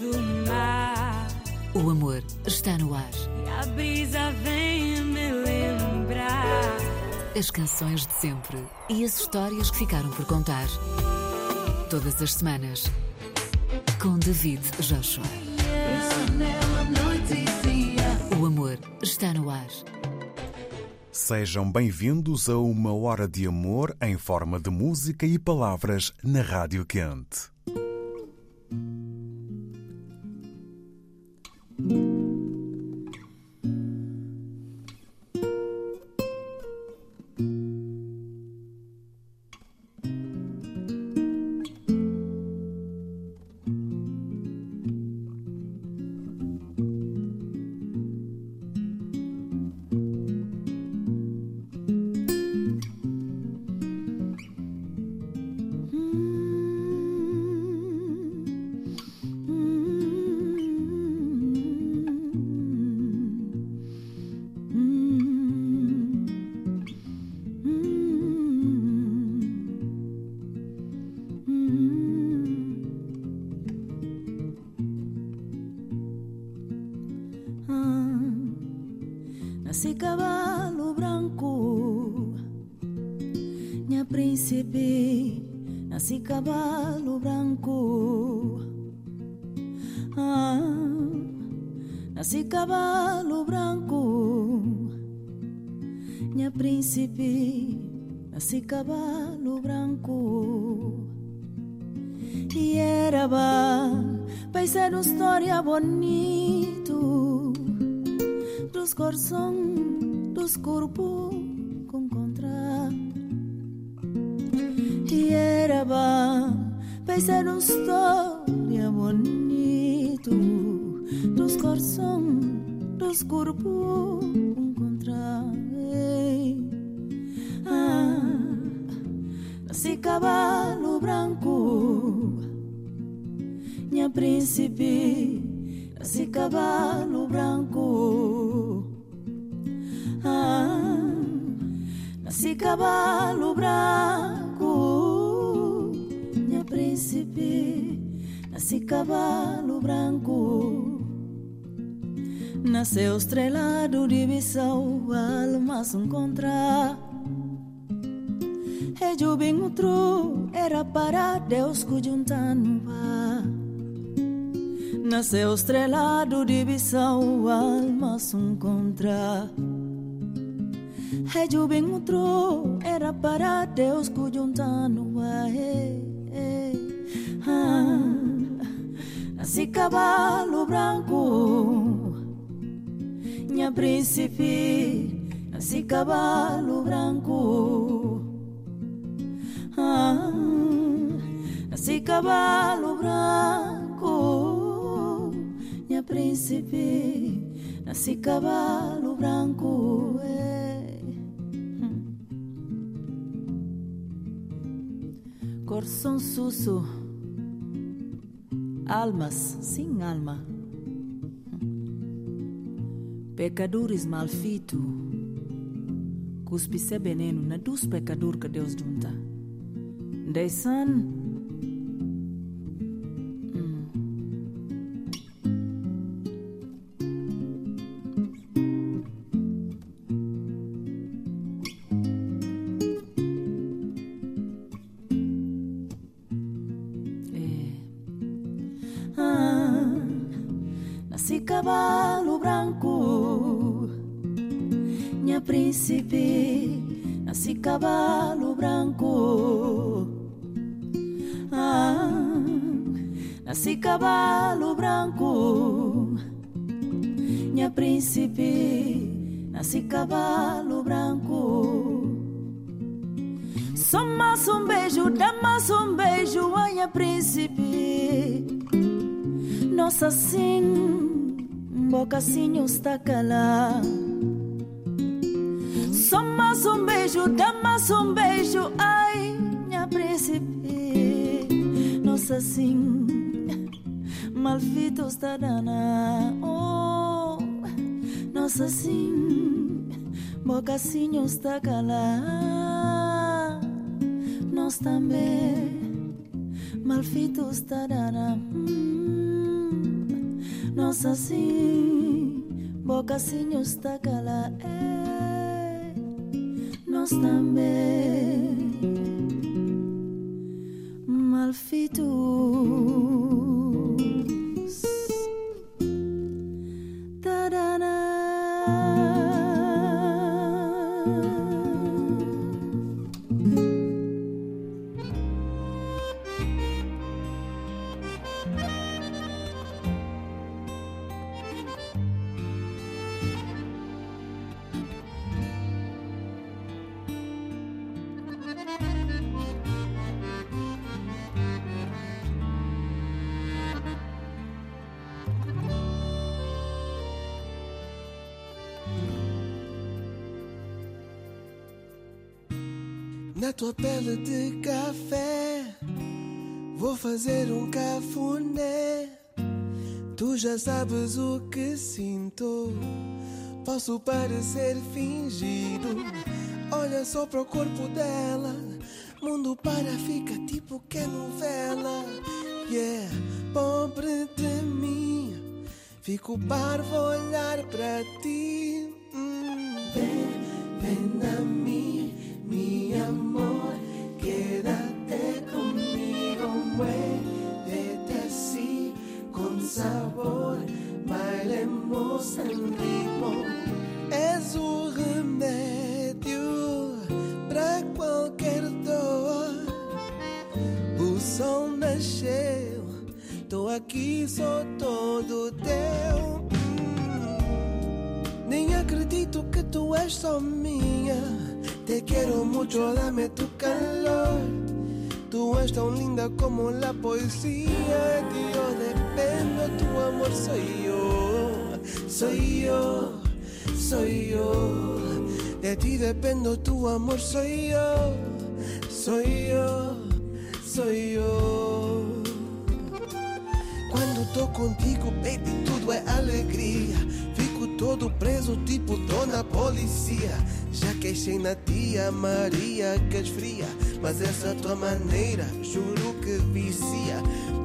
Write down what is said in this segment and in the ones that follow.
do mar. O amor está no ar. E a brisa vem me lembrar. As canções de sempre e as histórias que ficaram por contar. Todas as semanas. Com David Joshua. O amor está no ar. Sejam bem-vindos a uma hora de amor em forma de música e palavras na Rádio Quente. Príncipe, nasci cavalo branco. Ah, nasci cavalo branco, minha príncipe, nasci cavalo branco. E era vai ser uma história bonito dos coração, dos corpos uma história bonito dos coração, dos corpos contra. Ah, nasci cavalo branco, minha príncipe, nasci cavalo branco. Ah, nasci cavalo branco, príncipe, nasci cavalo branco. Nasceu estrelado de visão, alma se encontrar. Eu bem outro era para Deus juntando Nasceu estrelado de visão, alma se encontrar. E eu bem outro era para Deus juntando ah, Nasci cavalo branco, minha príncipe, nasci cavalo branco. Ah, nasci cavalo branco, minha príncipe, nasci cavalo branco. eh. Hum. Coração susso, almas sem alma, pecadores malfito, cuspe se veneno na dos pecadores que Deus junta. Deisan. Nasci cavalo branco, minha príncipe, nasci cavalo branco. Só mais um beijo, dá mais um beijo, minha príncipe. Nossa sim, bocacinho está calada. Só mais um beijo, dá mais um beijo, ai, minha príncipe. Nossa sim, malfito está dana. Oh, nossa sim, bocacinho está calada. Nós também, malfito está dana. Hum. Nossa sim, boca sim está cala é Nós também malfitos Na tua pele de café Vou fazer um cafuné. Tu já sabes o que sinto. Posso parecer fingido. Olha só pro corpo dela. Mundo para, fica tipo que é novela. Yeah, pobre de mim. Fico parvo olhar para ti. Hum. Vem, vem a mim mucho, dame tu calor. Tú eres tan linda como la poesía. De ti yo dependo, tu amor soy yo. Soy yo, soy yo. De ti dependo, tu amor soy yo. Soy yo, soy yo. Quando tô contigo, baby, tudo é alegria. Todo preso, tipo dona policia. Já queixei na tia Maria que esfria. Mas essa tua maneira, juro que vicia.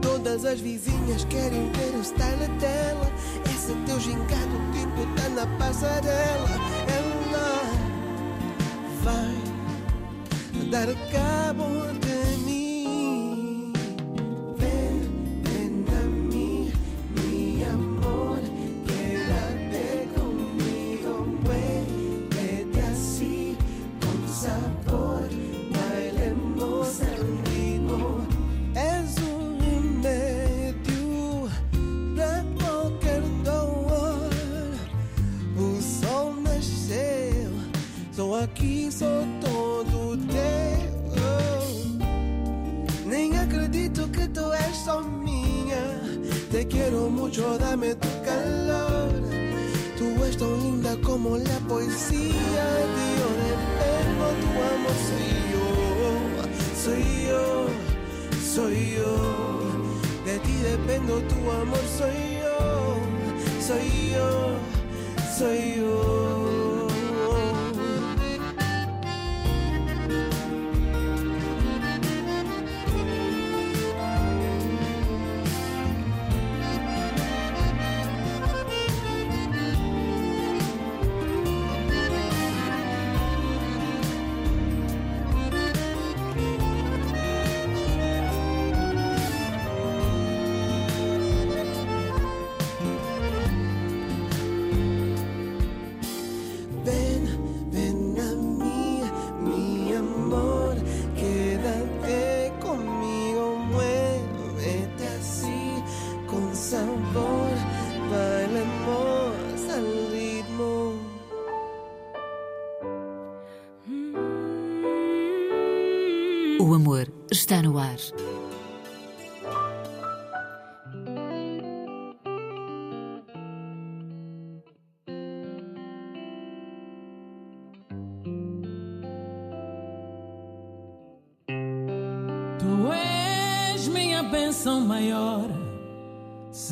Todas as vizinhas querem ver o style dela. Esse teu gingado, tipo, tá na passarela. Ela vai dar cabo de como la poesía. De dependo, tu amor soy yo, soy yo, soy yo. De ti dependo, tu amor soy yo, soy yo, soy yo.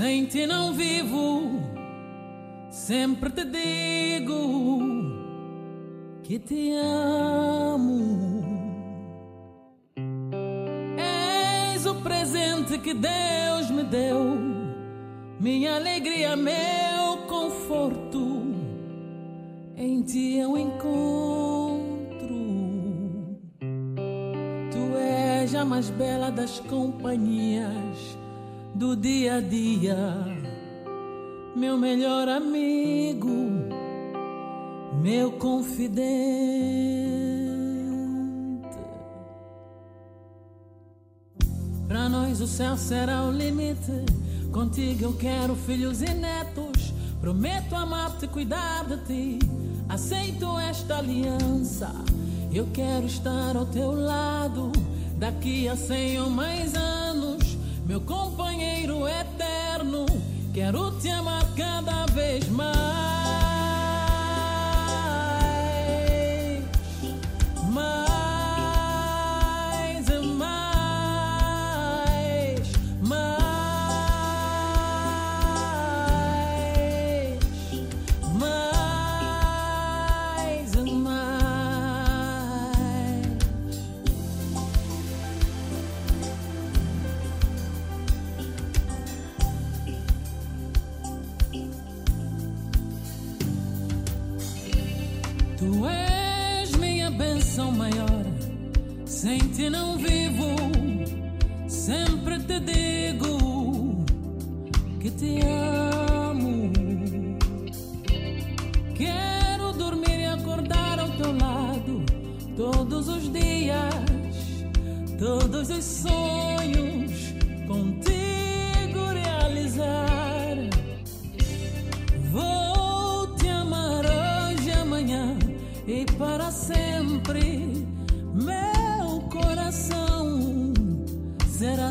Sem ti não vivo. Sempre te digo que te amo. És o presente que Deus me deu, minha alegria, meu conforto. Em ti eu encontro. Tu és a mais bela das companhias do dia a dia, meu melhor amigo, meu confidente. Para nós o céu será o limite. Contigo eu quero filhos e netos. Prometo amar-te cuidar de ti. Aceito esta aliança. Eu quero estar ao teu lado. Daqui a cem ou mais anos, meu companheiro eterno. Quero te amar cada vez que não vivo, sempre te digo que te amo. Quero dormir e acordar ao teu lado todos os dias, todos os sonhos contigo realizar. Vou te amar hoje, amanhã e para sempre.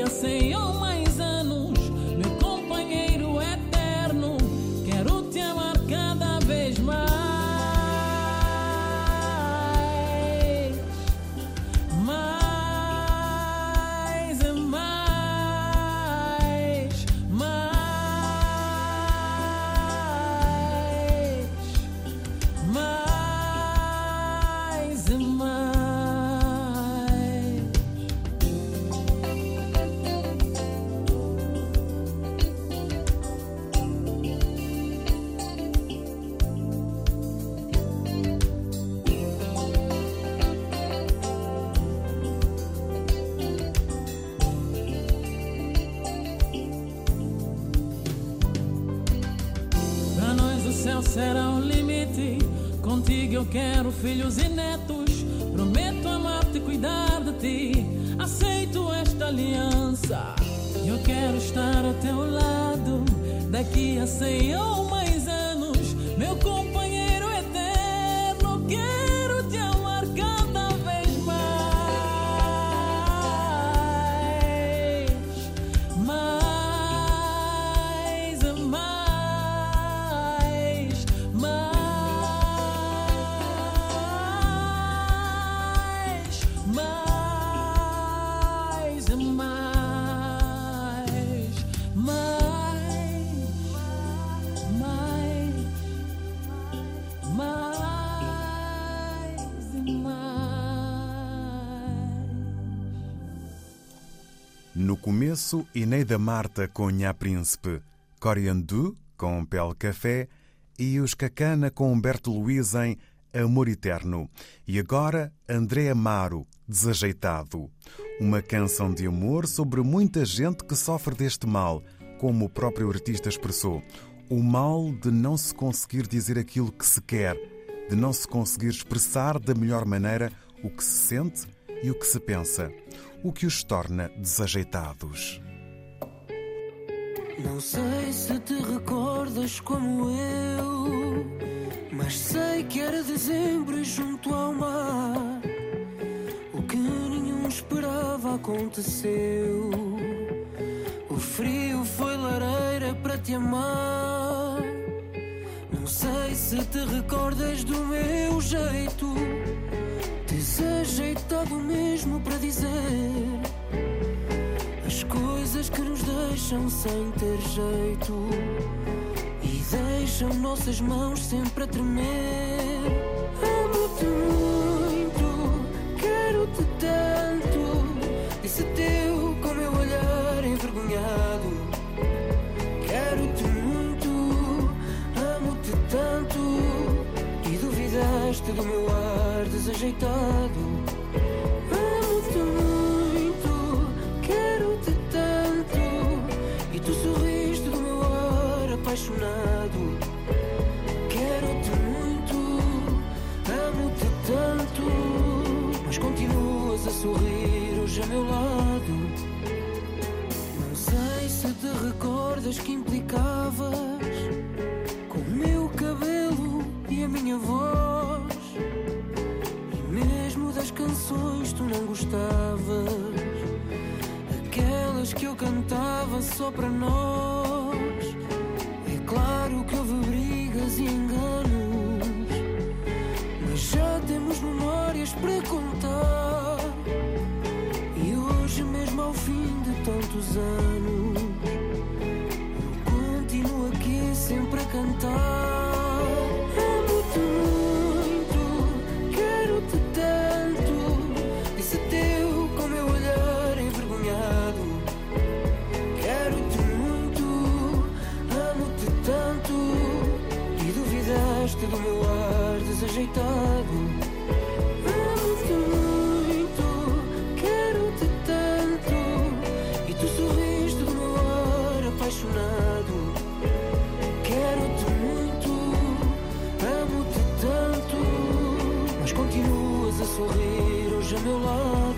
alegria sem uma quero filhos e netos. Prometo amar-te e cuidar de ti. Aceito esta aliança. Eu quero estar ao teu lado. Daqui a mais anos, começo, Ineida Marta com Nha Príncipe, Coriandu com Pel Café e os Cacana com Humberto Luiz em Amor Eterno. E agora, André Amaro, Desajeitado. Uma canção de amor sobre muita gente que sofre deste mal, como o próprio artista expressou. O mal de não se conseguir dizer aquilo que se quer, de não se conseguir expressar da melhor maneira o que se sente e o que se pensa o que os torna desajeitados. Não sei se te recordas como eu, mas sei que era dezembro e junto ao mar. O que nenhum esperava aconteceu. O frio foi lareira para te amar. Não sei se te recordas do meu jeito. Desajeitado mesmo para dizer as coisas que nos deixam sem ter jeito e deixam nossas mãos sempre a tremer. gosto do meu ar desajeitado. Amo-te muito, quero-te tanto. E tu sorriste do meu ar apaixonado. Quero-te muito, amo-te tanto. Mas continuas a sorrir hoje a meu lado.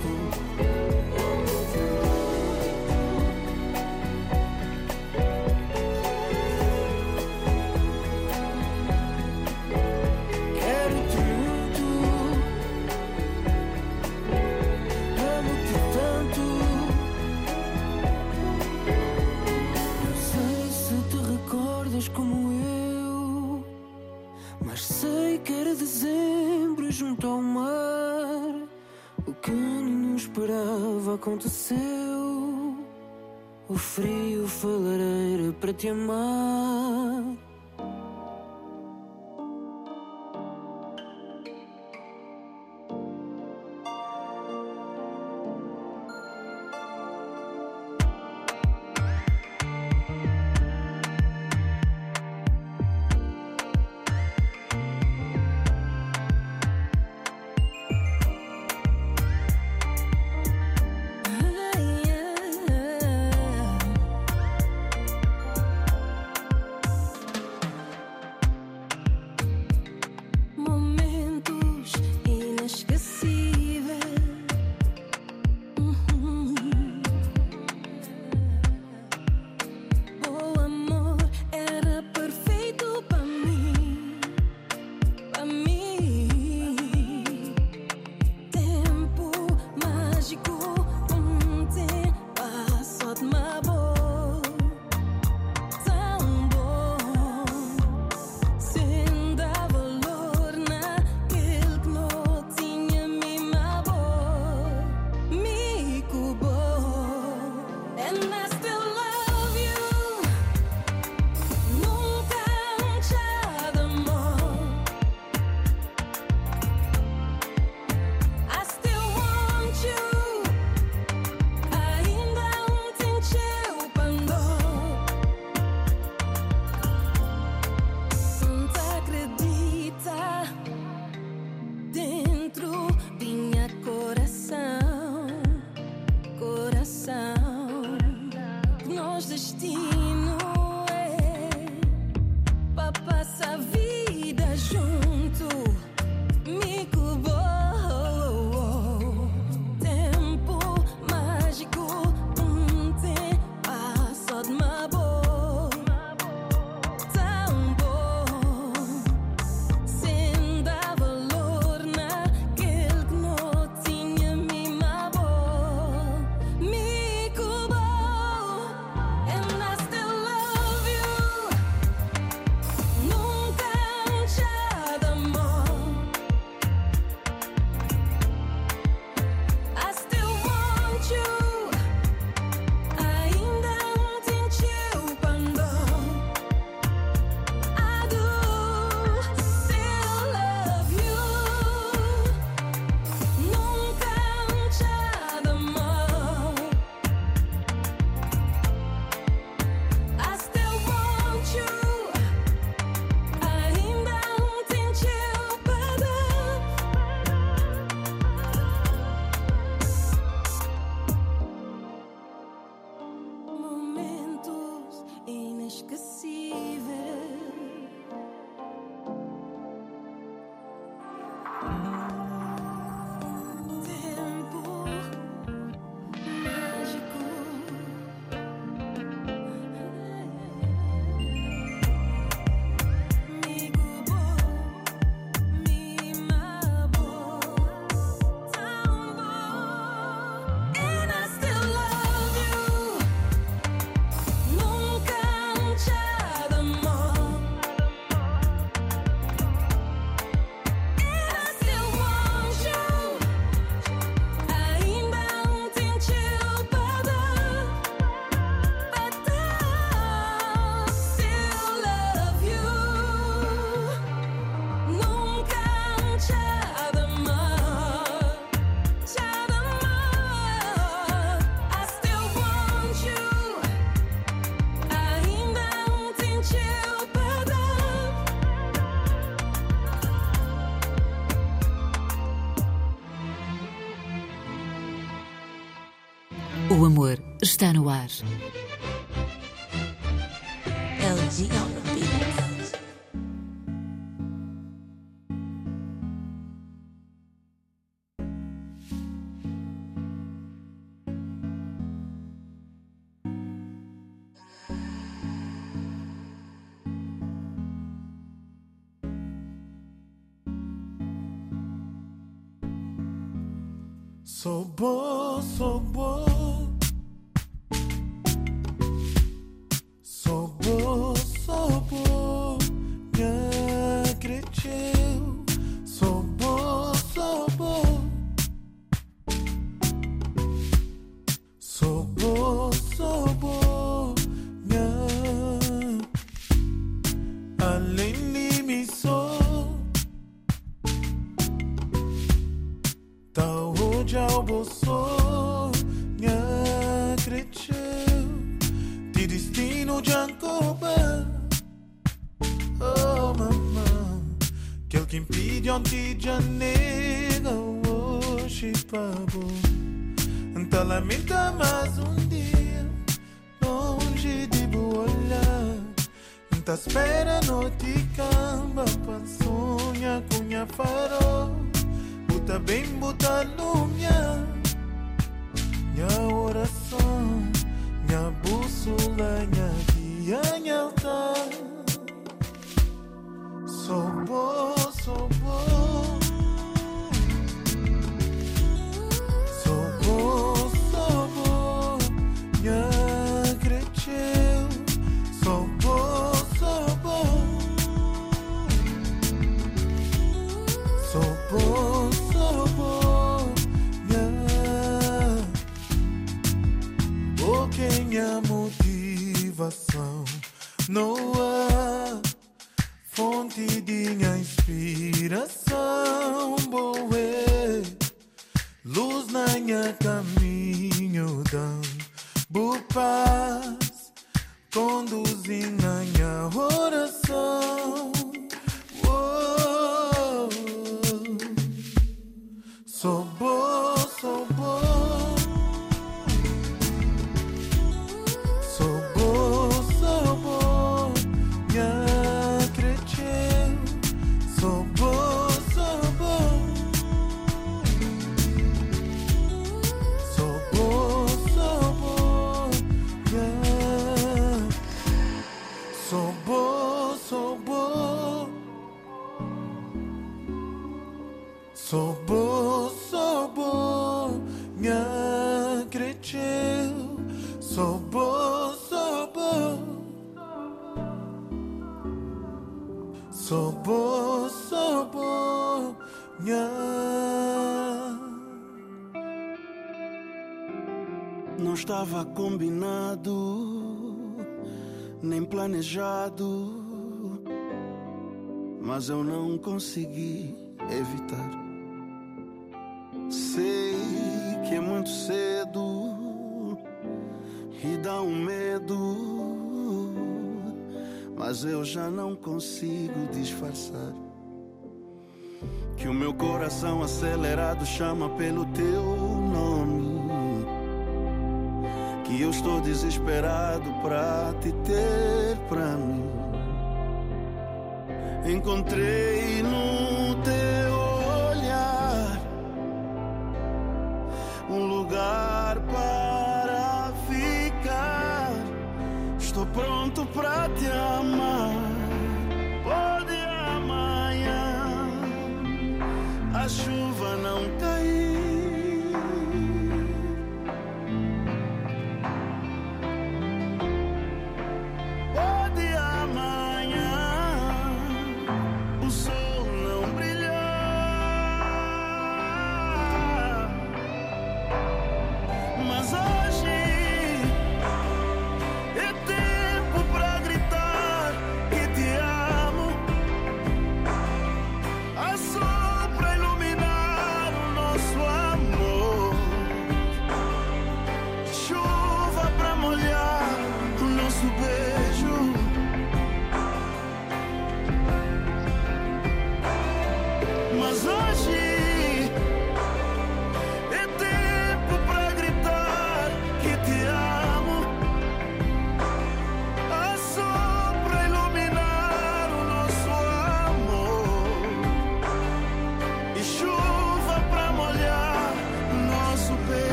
aconteceu. O frio foi para te amar. Está no ar. LG on elas. Sou So bold, so bold. Não estava combinado, nem planejado, mas eu não consegui evitar. Sei que é muito cedo e dá um medo, mas eu já não consigo disfarçar. Que o meu coração acelerado chama pelo teu nome e eu estou desesperado pra te ter pra mim. Encontrei no teu olhar um lugar para ficar. Estou pronto pra te amar.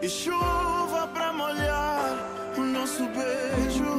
E chuva pra molhar o nosso beijo.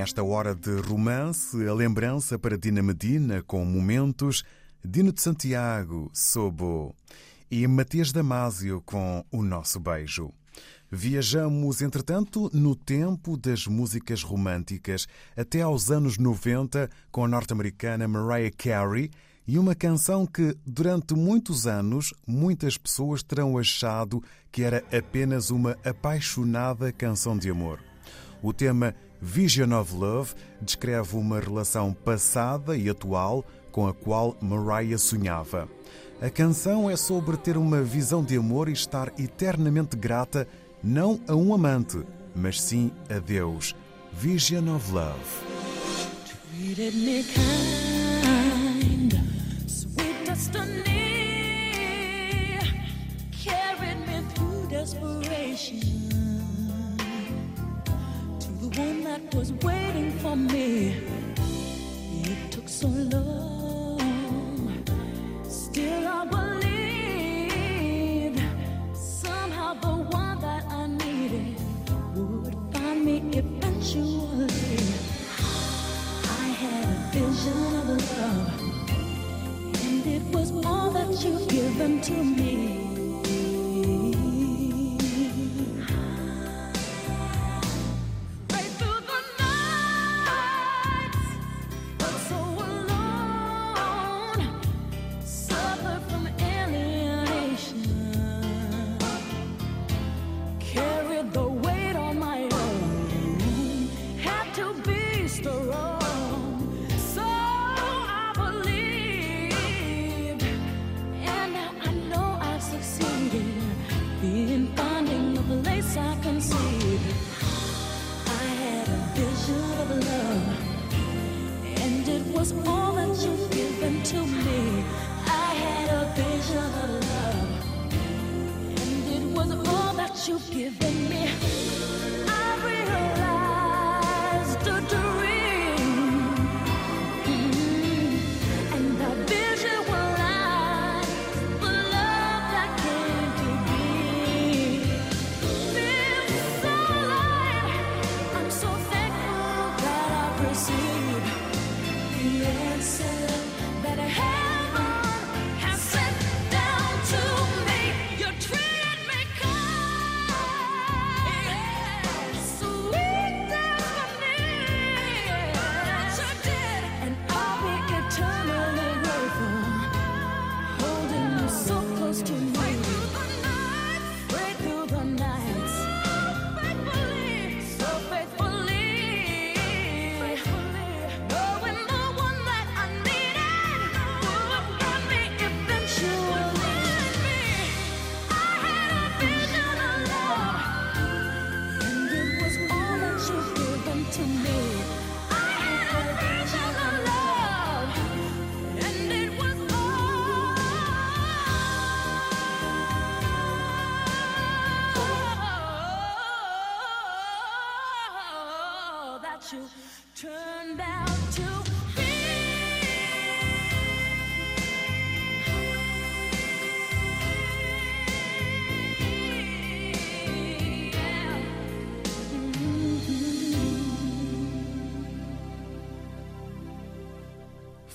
Nesta hora de romance, a lembrança para Dina Medina com momentos, Dino de Santiago, Sobo e Matias Damasio com O Nosso Beijo. Viajamos, entretanto, no tempo das músicas românticas, até aos anos 90, com a norte-americana Mariah Carey e uma canção que, durante muitos anos, muitas pessoas terão achado que era apenas uma apaixonada canção de amor. O tema Vision of Love descreve uma relação passada e atual com a qual Mariah sonhava. A canção é sobre ter uma visão de amor e estar eternamente grata não a um amante, mas sim a Deus. Vision of Love. Was waiting for me. It took so long, still I believed somehow the one that I needed would find me eventually. I had a vision of love, and it was all that you've given to me. me, I realized the truth.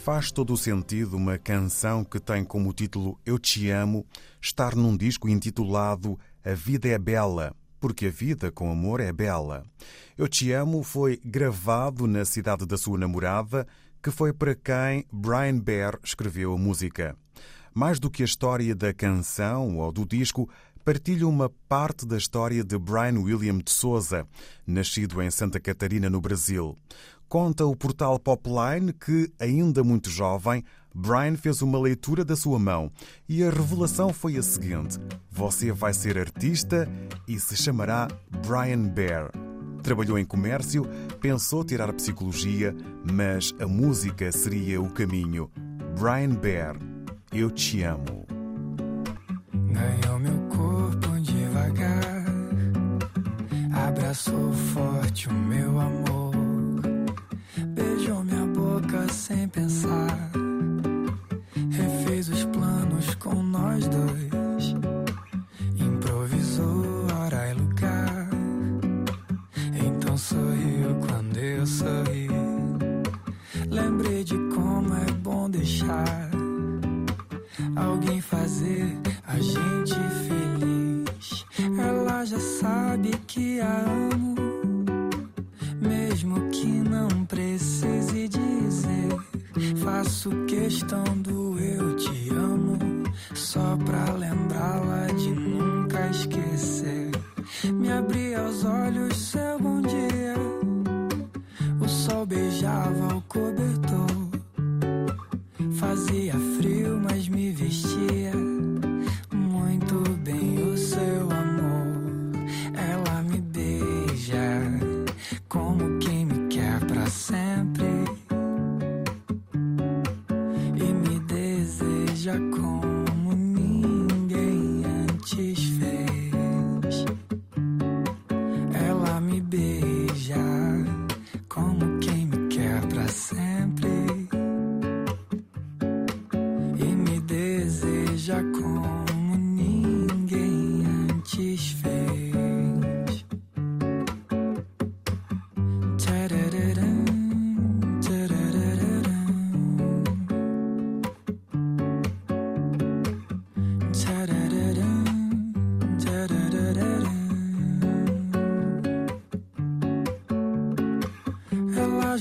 Faz todo o sentido uma canção que tem como título Eu Te Amo estar num disco intitulado A Vida é Bela, porque a vida com amor é bela. Eu Te Amo foi gravado na cidade da sua namorada, que foi para quem Brian Bear escreveu a música. Mais do que a história da canção ou do disco, partilha uma parte da história de Brian William de Souza, nascido em Santa Catarina, no Brasil. Conta o portal Popline que, ainda muito jovem, Brian fez uma leitura da sua mão e a revelação foi a seguinte: Você vai ser artista e se chamará Brian Bear. Trabalhou em comércio, pensou tirar psicologia, mas a música seria o caminho. Brian Bear, eu te amo. Ganhou meu abraçou forte o meu amor beijou minha boca sem pensar. Refez os planos com nós dois. Improvisou hora e lugar. Então sorriu quando eu sorri.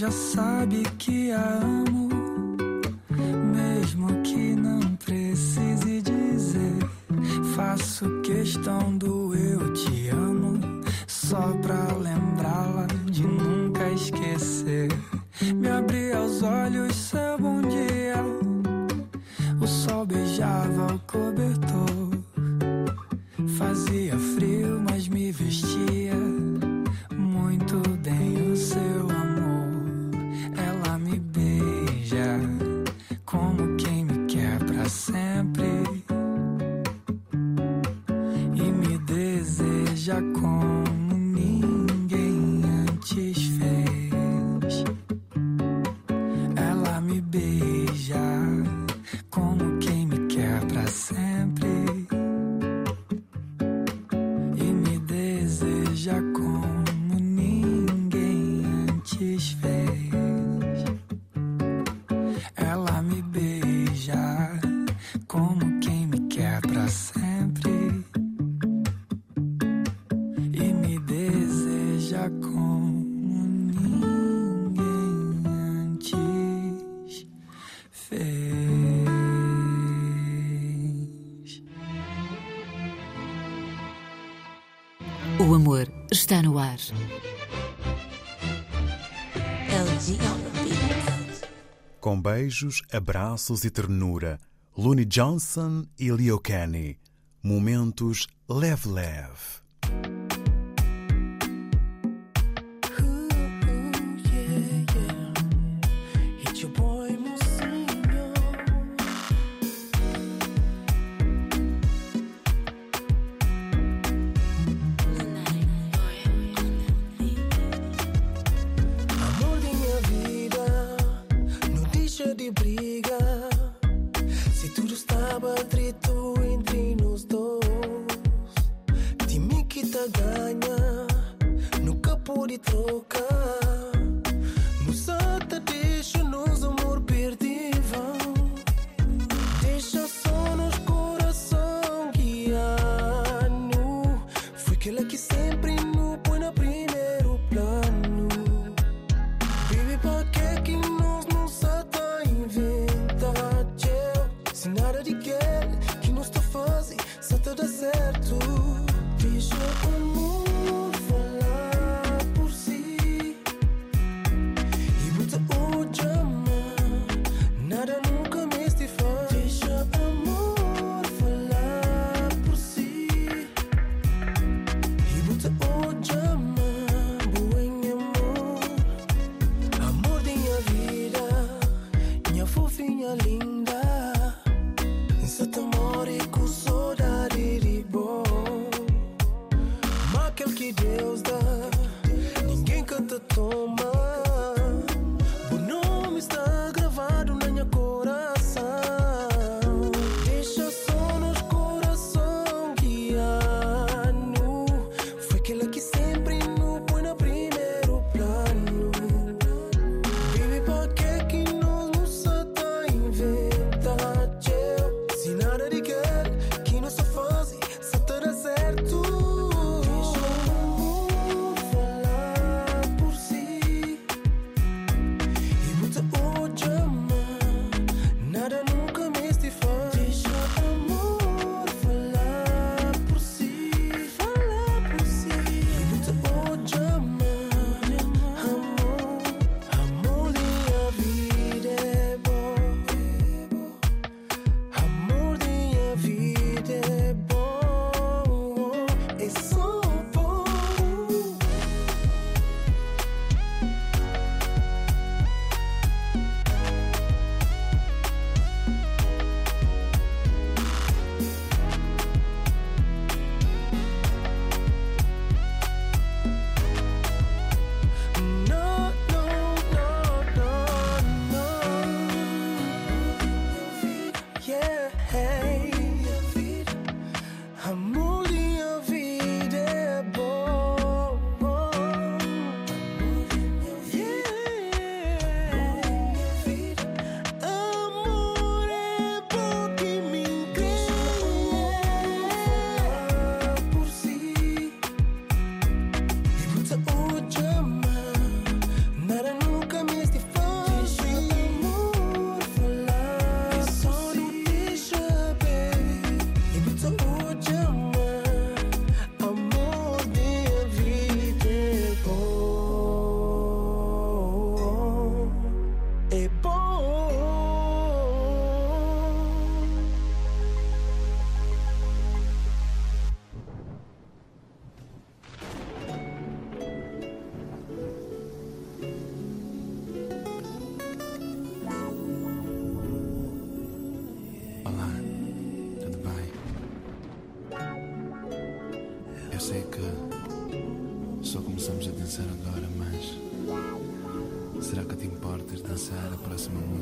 Já sabe que a amo, mesmo que não precise dizer. Faço questão do está no ar. Com beijos, abraços e ternura, Looney Johnson e Leo Kenny. Momentos leve-leve.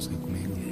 Busca comigo.